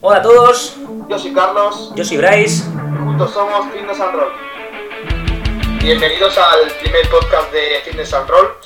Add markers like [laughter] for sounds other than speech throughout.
Hola a todos, Yo soy Carlos, yo soy Bryce. juntos somos Fitness and Roll. Bienvenidos al primer podcast de Fitness and Roll.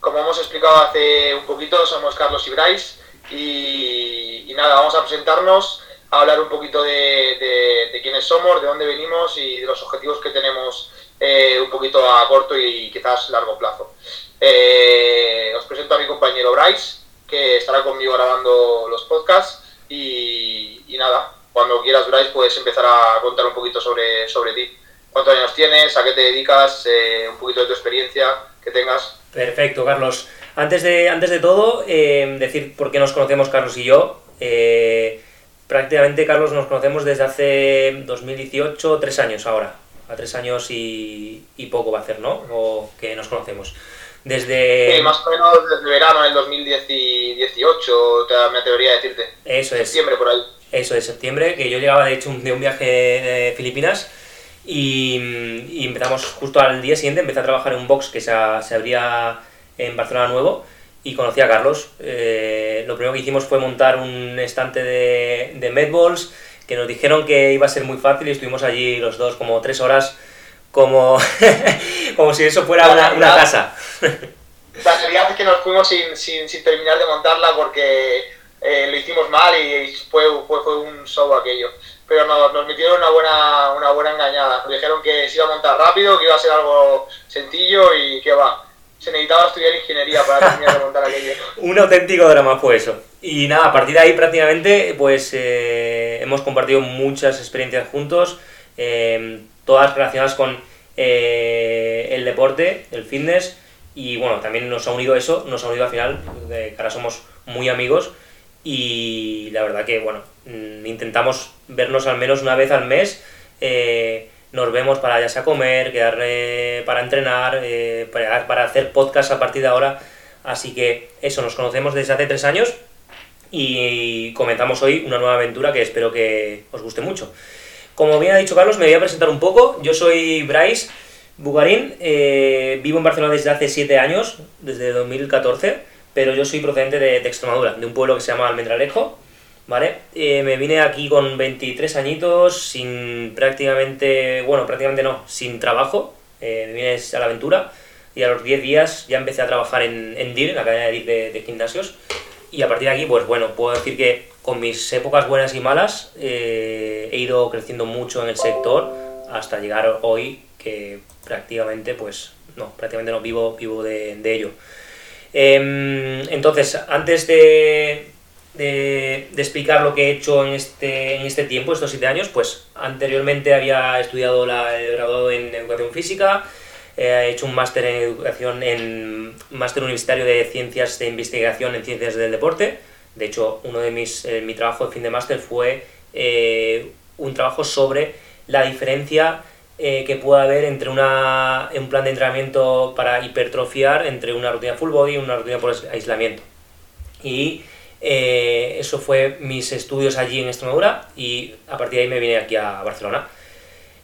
Como hemos explicado hace un poquito, somos Carlos y Bryce. Y, y nada, vamos a presentarnos, a hablar un poquito de, de- de quiénes somos, de dónde venimos y de los objetivos que tenemos eh, un poquito a corto y quizás largo plazo. Eh, os presento a mi compañero Bryce, que estará conmigo grabando los podcasts. Y, nada, cuando quieras, Bryce, puedes empezar a contar un poquito sobre, sobre ti. ¿Cuántos años tienes? ¿A qué te dedicas? eh, un poquito de tu experiencia que tengas. Perfecto, Carlos. Antes de, antes de todo, eh, decir por qué nos conocemos Carlos y yo. Eh, prácticamente, Carlos, nos conocemos desde hace 2018, tres años ahora. A tres años y, y poco va a hacer, ¿no? O que nos conocemos. Desde... Sí, más o menos desde verano del 2018, te, me atrevería a decirte. Eso es. Septiembre por ahí. Eso de septiembre, que yo llegaba de hecho un- de un viaje de Filipinas y, y empezamos justo al día siguiente, empecé a trabajar en un box que se, se abría en Barcelona Nuevo y conocí a Carlos. Eh, lo primero que hicimos fue montar un estante de, de medballs que nos dijeron que iba a ser muy fácil y estuvimos allí los dos como tres horas como, [laughs] como si eso fuera una, una casa. La realidad es que nos fuimos sin, sin, sin terminar de montarla porque eh, lo hicimos mal y fue, fue, fue un show aquello. Pero no, nos metieron una buena, una buena engañada. Nos dijeron que se iba a montar rápido, que iba a ser algo sencillo y que va. Se necesitaba estudiar ingeniería para terminar de montar aquello. [laughs] Un auténtico drama fue eso. Y nada, a partir de ahí prácticamente pues eh, hemos compartido muchas experiencias juntos, eh, todas relacionadas con eh, el deporte, el fitness y bueno, también nos ha unido eso, nos ha unido al final, eh, que ahora somos muy amigos y la verdad que bueno, mm, intentamos vernos al menos una vez al mes. eh, nos vemos para ya sea comer, quedar eh, para entrenar, eh, para, para hacer podcast a partir de ahora. Así que eso, nos conocemos desde hace tres años y comentamos hoy una nueva aventura que espero que os guste mucho. Como bien ha dicho Carlos, me voy a presentar un poco. Yo soy Bryce Bugarín, eh, vivo en Barcelona desde hace siete años, desde 2014, pero yo soy procedente de, de Extremadura, de un pueblo que se llama Almendralejo. ¿Vale? Eh, me vine aquí con 23 añitos, sin prácticamente, bueno, prácticamente no, sin trabajo. Eh, me vine a la aventura y a los 10 días ya empecé a trabajar en, en DIR, en la cadena de DIR de, de gimnasios. Y a partir de aquí, pues bueno, puedo decir que con mis épocas buenas y malas eh, he ido creciendo mucho en el sector hasta llegar hoy que prácticamente, pues no, prácticamente no vivo, vivo de, de ello. Em, entonces, antes de, de, de explicar lo que he hecho en este, en este tiempo, estos siete años, pues anteriormente había estudiado la, he graduado en educación física, eh, he hecho un máster en educación, en máster universitario de ciencias de investigación en ciencias del deporte. De hecho, uno de mis, eh, mi trabajo de fin de máster fue eh, un trabajo sobre la diferencia eh, que puede haber entre una, un plan de entrenamiento para hipertrofiar entre una rutina full body y una rutina por aislamiento. Y eh, eso fue mis estudios allí en Extremadura y a partir de ahí me vine aquí a Barcelona.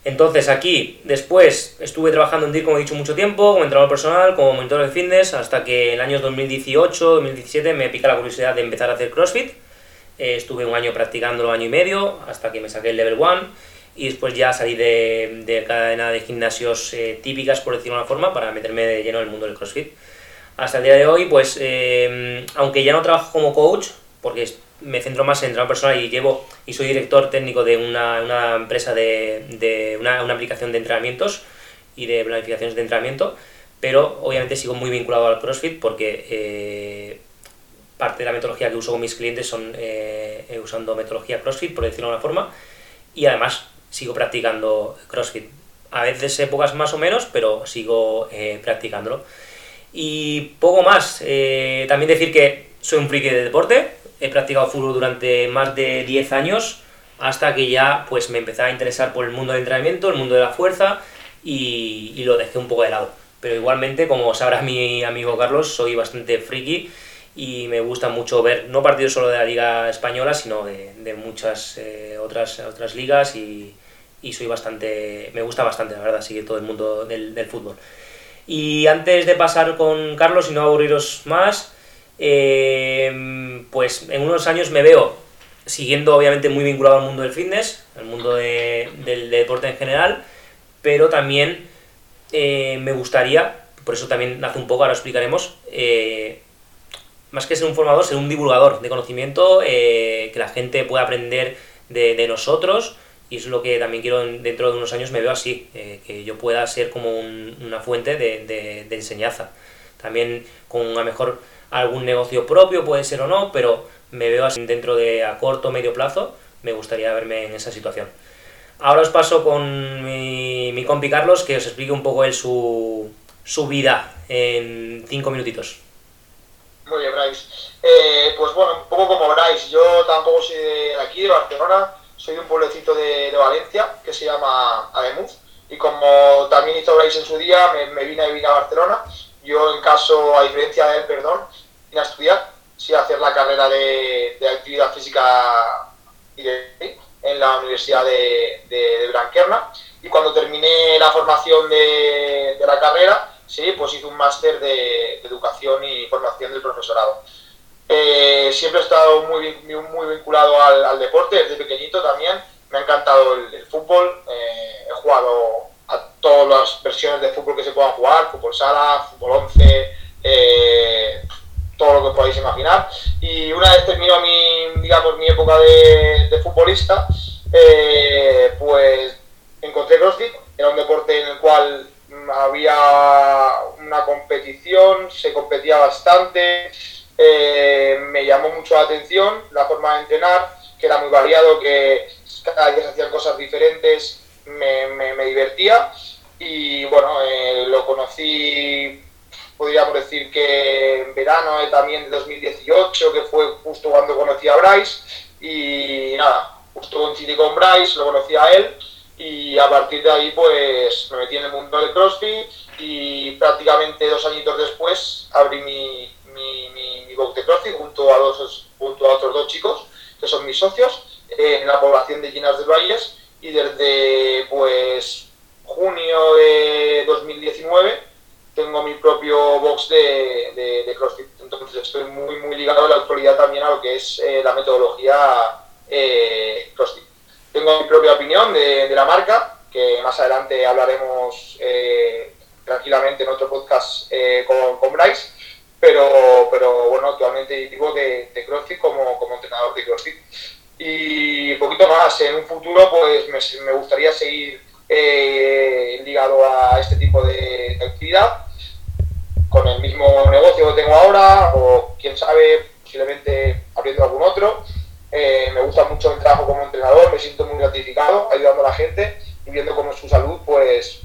Entonces aquí, después, estuve trabajando en DIR, como he dicho, mucho tiempo, como entrenador personal, como monitor de fitness, hasta que en el año 2018-2017 me pica la curiosidad de empezar a hacer CrossFit. Eh, estuve un año practicándolo, año y medio, hasta que me saqué el level 1 y después ya salí de, de cadena de gimnasios eh, típicas, por decirlo de una forma, para meterme de lleno en el mundo del CrossFit. Hasta el día de hoy, pues, eh, aunque ya no trabajo como coach, porque me centro más en entrenador personal y llevo y soy director técnico de una, una empresa de, de una, una aplicación de entrenamientos y de planificaciones de entrenamiento, pero obviamente sigo muy vinculado al CrossFit porque eh, parte de la metodología que uso con mis clientes son eh, usando metodología CrossFit, por decirlo de una forma, y además sigo practicando CrossFit. A veces épocas más o menos, pero sigo eh, practicándolo. Y poco más. Eh, también decir que soy un friki de deporte. He practicado fútbol durante más de 10 años hasta que ya pues me empecé a interesar por el mundo del entrenamiento, el mundo de la fuerza y, lo dejé un poco de lado. Pero igualmente, como sabrá mi amigo Carlos, soy bastante friki y me gusta mucho ver, no partidos solo de la Liga Española, sino de, muchas eh, otras, otras ligas y, y soy bastante, me gusta bastante, la verdad, seguir todo el mundo del, del fútbol. Y antes de pasar con Carlos y no aburriros más, eh, pues en unos años me veo siguiendo obviamente muy vinculado al mundo del fitness, al mundo del deporte en general, pero también eh, me gustaría, por eso también hace un poco, ahora explicaremos, eh, más que ser un formador, ser un divulgador de conocimiento, eh, que la gente pueda aprender de, nosotros, y es lo que también quiero dentro de unos años me veo así, que yo pueda ser como una fuente de, enseñanza. También con a mejor algún negocio propio, puede ser o no, pero me veo así dentro de a corto o medio plazo, me gustaría verme en esa situación. Ahora os paso con mi, mi compi Carlos que os explique un poco él su, su vida en cinco minutitos. Muy bien, Bryce. Eh, pues bueno, un poco como Bryce, yo tampoco soy de aquí, de Barcelona, soy de un pueblecito de, Valencia que se llama Ademuz. Y como también hizo Bryce en su día, me, vine a vivir a Barcelona. Yo, en caso, a diferencia de él, perdón, vine a estudiar, sí hacer la carrera de, de actividad física y de en la Universidad de, de, Branquerna y cuando terminé la formación de, la carrera, sí, pues hice un máster de, educación y formación del profesorado. Eh, siempre he estado muy, muy vinculado al, deporte, desde pequeñito también. Me ha encantado el, fútbol. Eh, he jugado todas las versiones de fútbol que se puedan jugar, fútbol sala, fútbol 11, eh, todo lo que podáis imaginar. Y una vez terminó mi, digamos, mi época de, futbolista, eh, pues encontré CrossFit, era un deporte en el cual había una competición, se competía bastante, eh, me llamó mucho la atención la forma de entrenar, que era muy variado, que cada día se hacían cosas diferentes, me, divertía y bueno, eh, lo conocí podríamos decir que en verano también de 2018, que fue justo cuando conocí a Bryce, y nada, justo coincidí con Bryce, lo conocí a él, y a partir de ahí pues me metí en el mundo del CrossFit. Y prácticamente dos añitos después abrí mi, mi, mi, box de CrossFit junto a, dos, junto a otros dos chicos que son mis socios eh, en la población de Ginas del Valles. Y desde pues 2019 tengo mi propio box de, de, CrossFit. Entonces estoy muy, muy ligado en la actualidad también a lo que es eh, la metodología eh, CrossFit. Tengo mi propia opinión de, la marca, que más adelante hablaremos eh, tranquilamente en otro podcast con, con Bryce, pero, pero bueno, actualmente vivo de, CrossFit como, como entrenador de CrossFit. Y poquito más, en un futuro pues me, me gustaría seguir ligado a este tipo de actividad con el mismo negocio que tengo ahora o quién sabe, posiblemente abriendo algún otro. Eh, me gusta mucho el trabajo como entrenador, me siento muy gratificado ayudando a la gente y viendo cómo su salud pues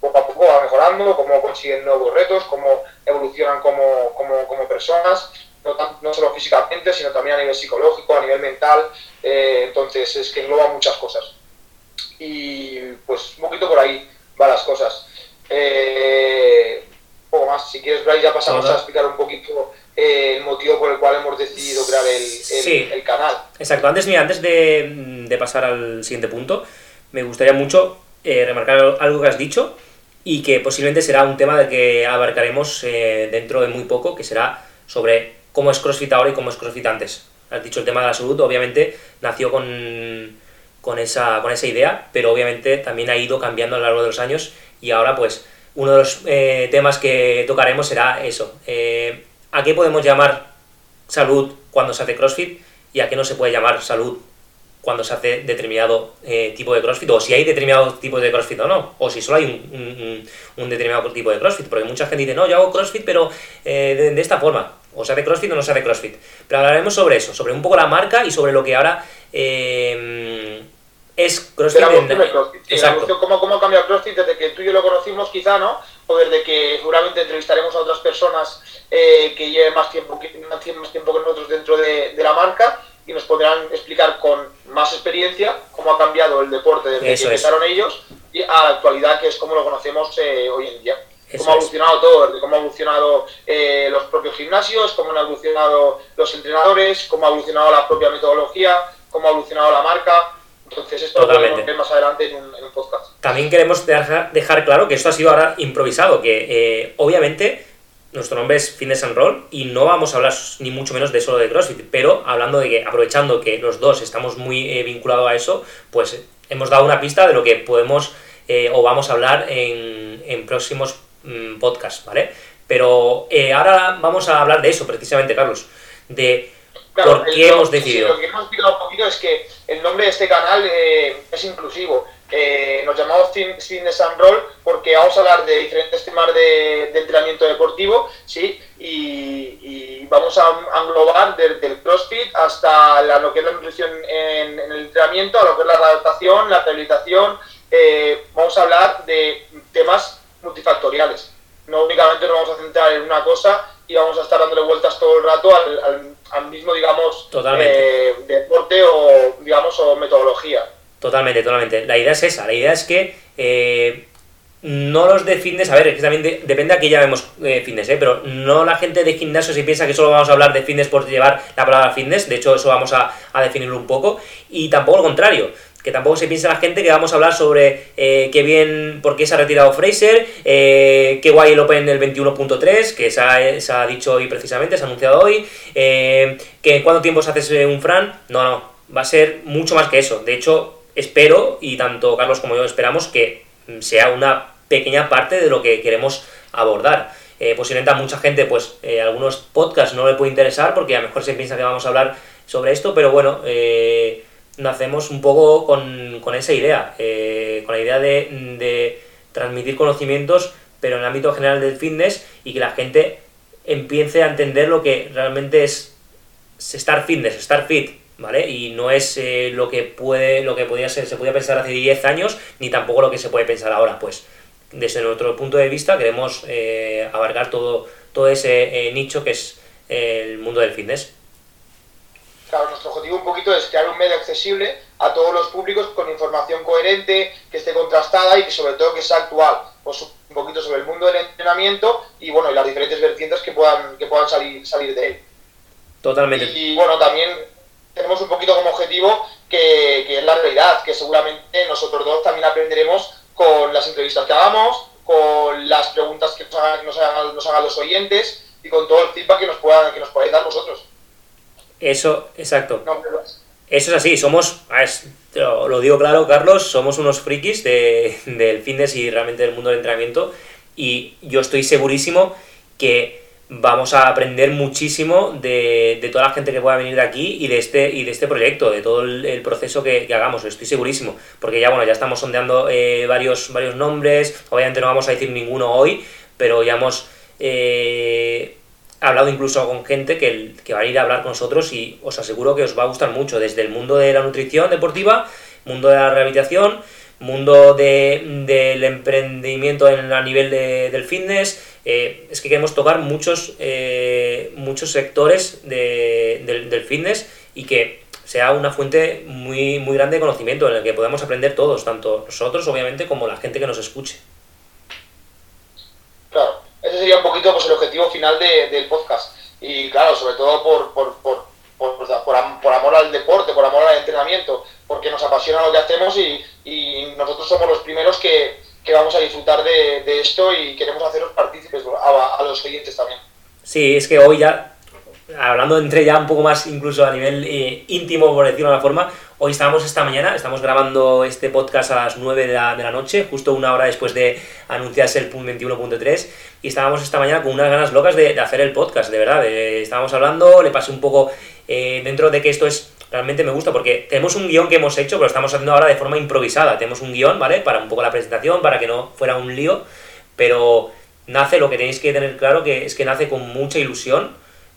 poco a poco va mejorando, cómo consiguen nuevos retos, cómo evolucionan como, como, como personas, no, no, solo físicamente, sino también a nivel psicológico, a nivel mental. Eh, entonces es que engloba muchas cosas. Y pues un poquito por ahí van las cosas. Eh, poco más. Si quieres, Bryce, ya pasamos a explicar un poquito eh, el motivo por el cual hemos decidido crear el, el, canal. Exacto. Antes, mira, antes de, de, pasar al siguiente punto, me gustaría mucho eh, remarcar algo que has dicho y que posiblemente será un tema del que abarcaremos eh, dentro de muy poco, que será sobre cómo es CrossFit ahora y cómo es CrossFit antes. Has dicho el tema de la salud, obviamente nació con, con, esa, con esa idea, pero obviamente también ha ido cambiando a lo largo de los años y ahora pues uno de los eh, temas que tocaremos será eso. Eh, ¿A qué podemos llamar salud cuando se hace CrossFit y a qué no se puede llamar salud cuando se hace determinado eh, tipo de CrossFit? O si hay determinado tipo de CrossFit o no. O si solo hay un, determinado tipo de CrossFit. Porque mucha gente dice, no, yo hago CrossFit pero de, esta forma. O se hace CrossFit o no se hace CrossFit. Pero hablaremos sobre eso, sobre un poco la marca y sobre lo que ahora es CrossFit. Exacto. ¿Cómo, ¿Cómo ha cambiado CrossFit desde que tú y yo lo conocimos, quizá, ¿no? O desde que seguramente entrevistaremos a otras personas eh, que lleven más tiempo, que, más tiempo que nosotros dentro de, la marca y nos podrán explicar con más experiencia cómo ha cambiado el deporte desde que empezaron ellos y a la actualidad, que es como lo conocemos eh, hoy en día. cómo ha evolucionado todo, cómo ha evolucionado eh, los propios gimnasios, cómo han evolucionado los entrenadores, cómo ha evolucionado la propia metodología, cómo ha evolucionado la marca, entonces esto lo podemos ver más adelante en un, podcast. También queremos dejar, claro que esto ha sido ahora improvisado, que eh, obviamente nuestro nombre es Fitness and Roll y no vamos a hablar ni mucho menos de solo de CrossFit, pero hablando de que, aprovechando que los dos estamos muy eh, vinculados a eso, pues hemos dado una pista de lo que podemos eh, o vamos a hablar en, en próximos mm, podcasts, ¿vale? Pero eh, ahora vamos a hablar de eso precisamente, Carlos, de por qué hemos decidido. lo que hemos explicado un poquito es que el nombre de este canal es inclusivo eh, nos llamamos Fitness and Roll porque vamos a hablar de diferentes temas de, entrenamiento deportivo, ¿sí? Y, vamos a englobar desde el CrossFit hasta lo que es la nutrición en, el entrenamiento, a lo que es la adaptación, la rehabilitación. Eh, vamos a hablar de temas multifactoriales. No únicamente nos vamos a centrar en una cosa y vamos a estar dándole vueltas todo el rato al, mismo, digamos, eh, deporte o, digamos, o metodología. Totalmente, totalmente. La idea es esa, la idea es que eh, no los de fitness, a ver, es que también depende a qué llamemos eh, fitness, ¿eh? pero no la gente de gimnasio si piensa que solo vamos a hablar de fitness por llevar la palabra fitness, de hecho eso vamos a, definirlo un poco, y tampoco lo contrario, que tampoco se piensa la gente que vamos a hablar sobre eh, qué bien, por qué se ha retirado Fraser, eh, qué guay el Open el 21.3, que se ha, dicho hoy precisamente, se ha anunciado hoy, que cuánto tiempo se hace un Fran, no, no, va a ser mucho más que eso, de hecho espero, y tanto Carlos como yo esperamos, que sea una pequeña parte de lo que queremos abordar. Eh, posiblemente a mucha gente, pues eh, algunos podcasts no le puede interesar porque a lo mejor se piensa que vamos a hablar sobre esto, pero bueno, eh, nacemos un poco con, esa idea, eh, con la idea de, de, transmitir conocimientos, pero en el ámbito general del fitness y que la gente empiece a entender lo que realmente es estar fitness, estar fit, ¿vale? Y no es eh, lo que puede, lo que podía ser, se podía pensar hace 10 años, ni tampoco lo que se puede pensar ahora, pues desde nuestro punto de vista queremos eh, abarcar todo, todo ese eh, nicho que es el mundo del fitness. Claro, nuestro objetivo un poquito es crear un medio accesible a todos los públicos con información coherente, que esté contrastada y que sobre todo que sea actual. Pues un poquito sobre el mundo del entrenamiento y bueno, y las diferentes vertientes que puedan, que puedan salir, salir de él. Totalmente. y bueno, también tenemos un poquito como objetivo que, es la realidad, que seguramente nosotros dos también aprenderemos con las entrevistas que hagamos, con las preguntas que nos hagan, los oyentes y con todo el feedback que nos puedan, que nos podáis dar vosotros. Eso, exacto. Eso es así, somos, lo, digo claro, Carlos, somos unos frikis de, del fitness y realmente del mundo del entrenamiento y yo estoy segurísimo que vamos a aprender muchísimo de, de, toda la gente que pueda venir de aquí y de este, y de este proyecto, de todo el, proceso que, hagamos, estoy segurísimo, porque ya bueno, ya estamos sondeando eh, varios, varios nombres, obviamente no vamos a decir ninguno hoy, pero ya hemos eh, hablado incluso con gente que, va a ir a hablar con nosotros y os aseguro que os va a gustar mucho, desde el mundo de la nutrición deportiva, mundo de la rehabilitación, mundo de, del emprendimiento en, a nivel de, del fitness, eh, es que queremos tocar muchos, eh, muchos sectores del, fitness y que sea una fuente muy, muy grande de conocimiento en el que podamos aprender todos, tanto nosotros obviamente como la gente que nos escuche. Claro, sería un poquito pues, el objetivo final del podcast. Y claro, sobre todo por, por, por, por, amor al deporte, por amor al entrenamiento, porque nos apasiona lo que hacemos y, y nosotros somos los primeros que, que vamos a disfrutar de, de, esto y queremos haceros partícipes a, a, los clientes también. Sí, es que hoy ya, hablando entre ya un poco más incluso a nivel eh, íntimo, por decirlo de una forma, hoy estábamos esta mañana, estamos grabando este podcast a las 9 de la, noche, justo una hora después de anunciarse el punto 21.3, y estábamos esta mañana con unas ganas locas de, hacer el podcast, de verdad. estábamos hablando, le pasé un poco eh, dentro de que esto es realmente me gusta porque tenemos un guion que hemos hecho, pero estamos haciendo ahora de forma improvisada. Tenemos un guion, ¿vale? Para un poco la presentación, para que no fuera un lío, pero nace, lo que tenéis que tener claro que es que nace con mucha ilusión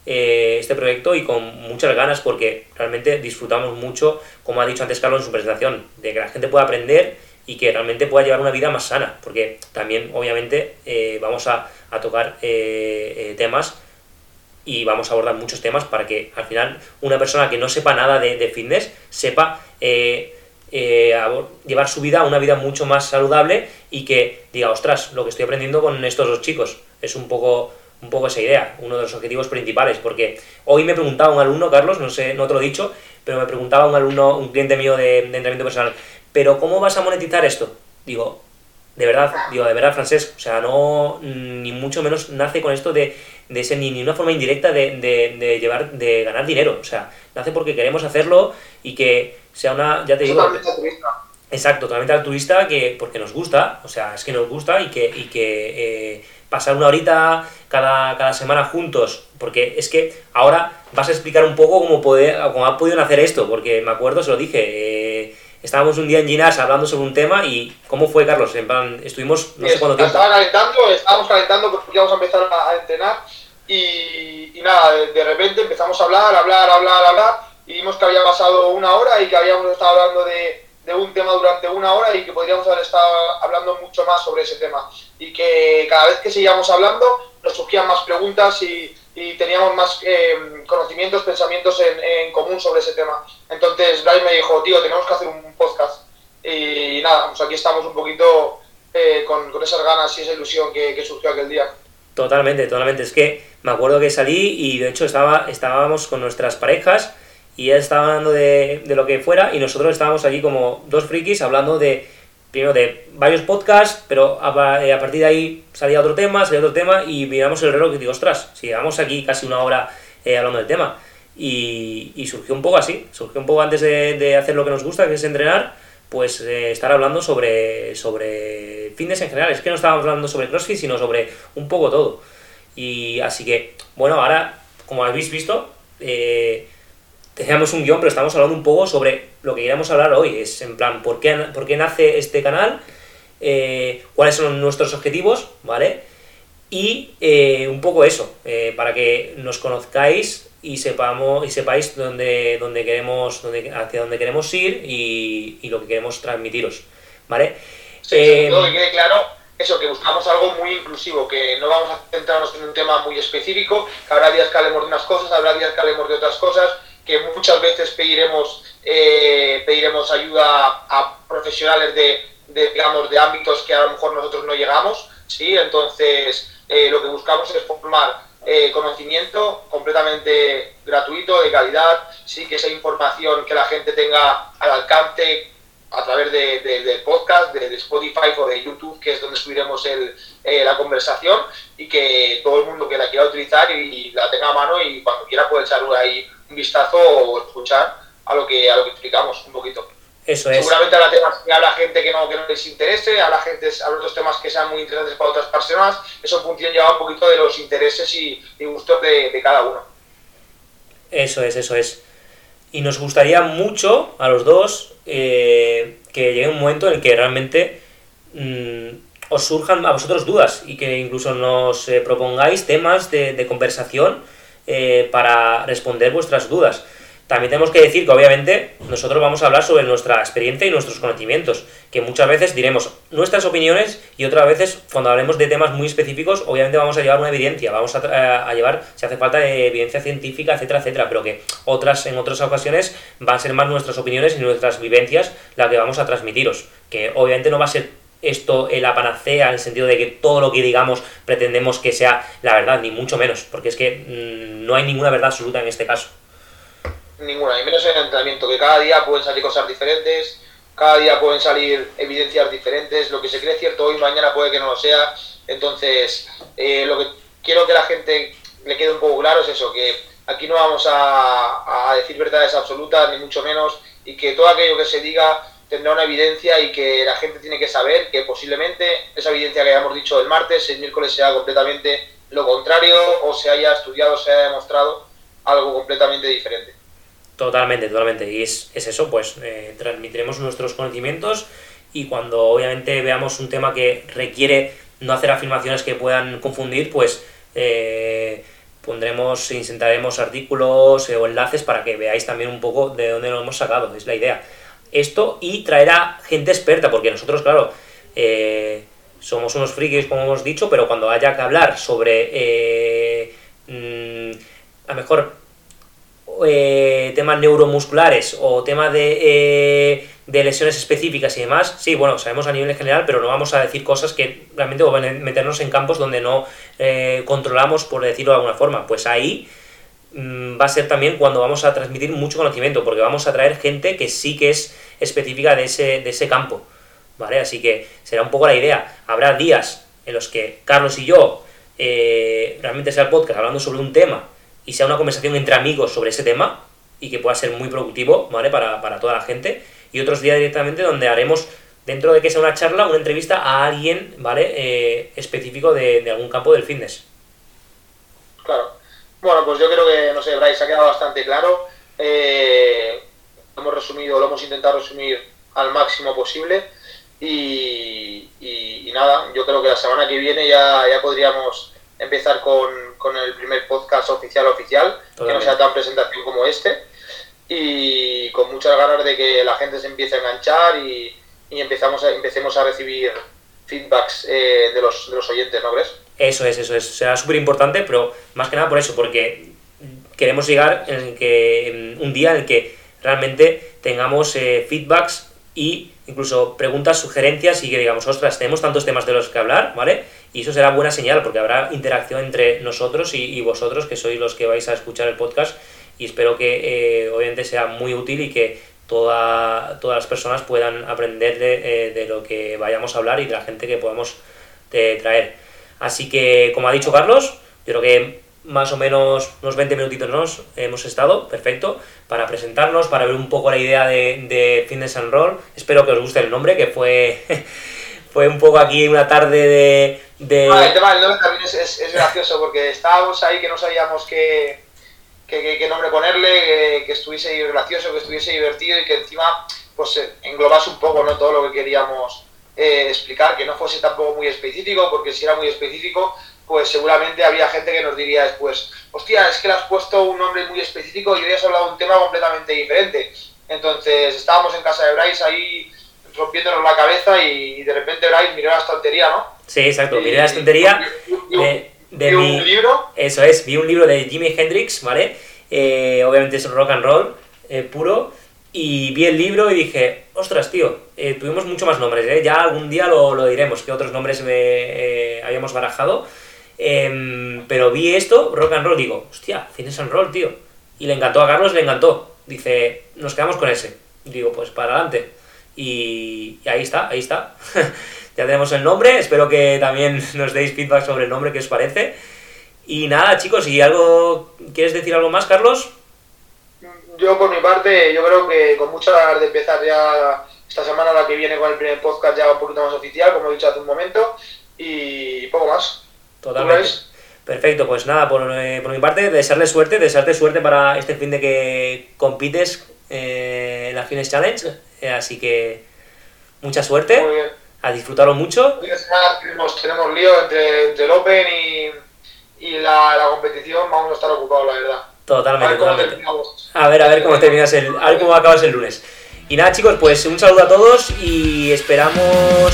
eh, este proyecto y con muchas ganas porque realmente disfrutamos mucho, como ha dicho antes Carlos en su presentación, de que la gente pueda aprender y que realmente pueda llevar una vida más sana, porque también obviamente eh, vamos a, tocar eh, temas y vamos a abordar muchos temas para que al final una persona que no sepa nada de, fitness sepa llevar su vida a una vida mucho más saludable y que diga, ostras, lo que estoy aprendiendo con estos dos chicos es un poco, un poco esa idea, uno de los objetivos principales, porque hoy me preguntaba un alumno, Carlos, no sé, no te lo he dicho, pero me preguntaba un alumno, un cliente mío de, de entrenamiento personal, pero ¿cómo vas a monetizar esto? Digo, de verdad, digo, de verdad, Francesc, o sea, no, ni mucho menos nace con esto de, de ser ni, ni una forma indirecta de, de, de, llevar, de ganar dinero, o sea, nace porque queremos hacerlo y que sea una, ya te digo... Totalmente altruista. Exacto, totalmente altruista, que, porque nos gusta, o sea, es que nos gusta y que, y que eh, pasar una horita cada, cada semana juntos, porque es que ahora vas a explicar un poco cómo, poder, cómo ha podido hacer esto, porque me acuerdo, se lo dije, eh, estábamos un día en Ginas hablando sobre un tema y ¿cómo fue, Carlos? En plan, estuvimos no sé cuánto tiempo. Estaba calentando, estábamos calentando porque íbamos a empezar a, a entrenar y, y nada, de, de, repente empezamos a hablar, hablar, hablar, hablar y vimos que había pasado una hora y que habíamos estado hablando de, de un tema durante una hora y que podríamos haber estado hablando mucho más sobre ese tema y que cada vez que seguíamos hablando nos surgían más preguntas y, y teníamos más eh, conocimientos, pensamientos en, en, común sobre ese tema. Entonces Bryce me dijo, tío, tenemos que hacer un podcast. Y, y nada, pues aquí estamos un poquito eh, con, con, esas ganas y esa ilusión que, que, surgió aquel día. Totalmente, totalmente. Es que me acuerdo que salí y de hecho estaba, estábamos con nuestras parejas y él estaba hablando de, de lo que fuera y nosotros estábamos allí como dos frikis hablando de primero de varios podcasts, pero a, eh, a, partir de ahí salía otro tema, salía otro tema y miramos el reloj y digo, ostras, si llevamos aquí casi una hora eh, hablando del tema. Y, surgió un poco así, surgió un poco antes de, de, hacer lo que nos gusta, que es entrenar, pues eh, estar hablando sobre, sobre fitness en general. Es que no estábamos hablando sobre CrossFit, sino sobre un poco todo. Y así que, bueno, ahora, como habéis visto, eh, teníamos un guion, pero estamos hablando un poco sobre lo que queríamos hablar hoy. Es en plan, ¿por qué, por qué nace este canal? Eh, ¿Cuáles son nuestros objetivos? ¿Vale? Y eh, un poco eso, eh, para que nos conozcáis y sepamos y sepáis dónde, dónde queremos, dónde, hacia dónde queremos ir y, y, lo que queremos transmitiros. ¿Vale? Sí, que quede claro eso, que buscamos algo muy inclusivo, que no vamos a centrarnos en un tema muy específico, que habrá días que hablemos de unas cosas, habrá días que hablemos de otras cosas, que muchas veces pediremos, eh, pediremos ayuda a profesionales de, de, digamos, de ámbitos que a lo mejor nosotros no llegamos, ¿sí? Entonces, eh, lo que buscamos es formar eh, conocimiento completamente gratuito, de calidad, sí, que esa información que la gente tenga al alcance a través de, de, del podcast, de, de, Spotify o de YouTube, que es donde subiremos el, eh, la conversación, y que todo el mundo que la quiera utilizar y, y, la tenga a mano y cuando quiera puede echar ahí un vistazo o escuchar a lo que, a lo que explicamos un poquito. Eso es. Seguramente habrá temas que habrá gente que no, que no les interese, habrá, gente, habrá otros temas que sean muy interesantes para otras personas. Eso en función lleva un poquito de los intereses y, y gustos de, de cada uno. Eso es, eso es. Y nos gustaría mucho a los dos eh, que llegue un momento en el que realmente mmm, os surjan a vosotros dudas y que incluso nos eh, propongáis temas de, de conversación eh, para responder vuestras dudas. También tenemos que decir que obviamente nosotros vamos a hablar sobre nuestra experiencia y nuestros conocimientos, que muchas veces diremos nuestras opiniones y otras veces cuando hablemos de temas muy específicos obviamente vamos a llevar una evidencia, vamos a, a llevar, si hace falta, evidencia científica, etcétera, etcétera, pero que otras en otras ocasiones van a ser más nuestras opiniones y nuestras vivencias las que vamos a transmitiros, que obviamente no va a ser esto la panacea en el sentido de que todo lo que digamos pretendemos que sea la verdad, ni mucho menos, porque es que mmm, no hay ninguna verdad absoluta en este caso. Ninguna, y menos en el entrenamiento, que cada día pueden salir cosas diferentes, cada día pueden salir evidencias diferentes, lo que se cree cierto hoy, mañana puede que no lo sea, entonces eh, lo que quiero que la gente le quede un poco claro es eso, que aquí no vamos a decir verdades absolutas, ni mucho menos, y que todo aquello que se diga tendrá una evidencia y que la gente tiene que saber que posiblemente esa evidencia que hayamos dicho el martes, el miércoles sea completamente lo contrario o se haya estudiado, se haya demostrado algo completamente diferente. Totalmente, totalmente. Y es, es eso, pues eh, transmitiremos nuestros conocimientos y cuando obviamente veamos un tema que requiere no hacer afirmaciones que puedan confundir, pues eh, pondremos, insertaremos artículos eh, o enlaces para que veáis también un poco de dónde lo hemos sacado, es la idea. Esto y traer a gente experta, porque nosotros, claro, eh, somos unos frikis, como hemos dicho, pero cuando haya que hablar sobre, eh, mmm, a lo mejor eh, temas neuromusculares o temas de, eh, de, lesiones específicas y demás, sí, bueno, sabemos a nivel general, pero no vamos a decir cosas que realmente van a meternos en campos donde no eh, controlamos, por decirlo de alguna forma. Pues ahí va a ser también cuando vamos a transmitir mucho conocimiento, porque vamos a traer gente que sí que es específica de ese, de ese campo. ¿vale? Así que será un poco la idea. Habrá días en los que Carlos y yo eh, realmente sea el podcast hablando sobre un tema y sea una conversación entre amigos sobre ese tema y que pueda ser muy productivo, ¿vale? Para, para toda la gente. Y otros días directamente donde haremos, dentro de que sea una charla, una entrevista a alguien, ¿vale? Eh, específico de, de algún campo del fitness. Claro. Bueno, pues yo creo que, no sé, Bryce, ha quedado bastante claro. Eh, hemos resumido, lo hemos intentado resumir al máximo posible. Y, y- y nada, yo creo que la semana que viene ya, ya podríamos empezar con, con el primer podcast oficial oficial, que no sea tan presentación como este. Y con muchas ganas de que la gente se empiece a enganchar y, y empezamos a, empecemos a recibir feedbacks eh, de, los, de los oyentes, ¿no crees? Eso es, eso es. Será súper importante, pero más que nada por eso, porque queremos llegar en que, un día en el que realmente tengamos eh, feedbacks y incluso preguntas, sugerencias y que digamos, ostras, tenemos tantos temas de los que hablar, ¿vale? Y eso será buena señal porque habrá interacción entre nosotros y, y vosotros, que sois los que vais a escuchar el podcast, y espero que eh, obviamente sea muy útil y que toda- todas las personas puedan aprender de, eh, de lo que vayamos a hablar y de la gente que podamos eh, traer. Así que, como ha dicho Carlos, yo creo que más o menos unos 20 minutitos nos hemos estado, perfecto, para presentarnos, para ver un poco la idea de, de Fitness and Roll. Espero que os guste el nombre, que fue, [laughs] fue un poco aquí una tarde de... de- el tema del nombre también es, gracioso porque estábamos ahí que no sabíamos qué, qué, nombre ponerle, que, que estuviese gracioso, que estuviese divertido y que encima pues eh, englobase un poco ¿no? todo lo que queríamos eh, explicar, que no fuese tampoco muy específico, porque si era muy específico, pues seguramente había gente que nos diría después, hostia, es que le has puesto un nombre muy específico y hoy has hablado de un tema completamente diferente. Entonces estábamos en casa de Bryce ahí rompiéndonos la cabeza y de repente Bryce miró la estantería, ¿no? Sí, exacto, miré la estantería y- de, de y mi... un libro. Eso es, vi un libro de Jimi Hendrix, ¿vale? Eh, obviamente es rock and roll eh, puro. Y vi el libro y dije, ostras, tío, eh, tuvimos mucho más nombres, ¿eh? Ya algún día lo, lo diremos, que otros nombres eh, eh, habíamos barajado. Em, pero vi esto, rock and roll, digo, hostia, fitness and roll, tío. Y le encantó a Carlos, le encantó. Dice, nos quedamos con ese. Digo, pues para adelante. Y, ahí está, ahí está. [laughs] ya tenemos el nombre, espero que también [laughs] nos deis feedback sobre el nombre, qué os parece. Y nada, chicos, ¿y algo quieres decir algo más, Carlos? Yo por mi parte, yo creo que con muchas ganas de empezar ya esta semana la que viene con el primer podcast ya un poquito más oficial, como he dicho hace un momento, y poco más. Totalmente. Perfecto, pues nada, por, eh, por mi parte, desearle suerte, desearte suerte para este fin de que compites eh, en la Fitness Challenge. Eh, así que mucha suerte, Muy bien. a disfrutarlo mucho. Tenemos, tenemos lío entre, entre el Open y, y la, la competición, vamos a estar ocupados, la verdad. Totalmente, totalmente. A ver, a ver cómo terminas el, a ver cómo acabas el lunes. Y nada chicos, pues un saludo a todos y esperamos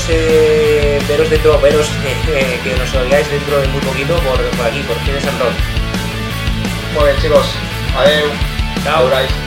eh, veros dentro, veros eh, que nos oigáis dentro de muy poquito por, por aquí, por Fines and Roll. Muy bien, chicos. Adiós. Chao.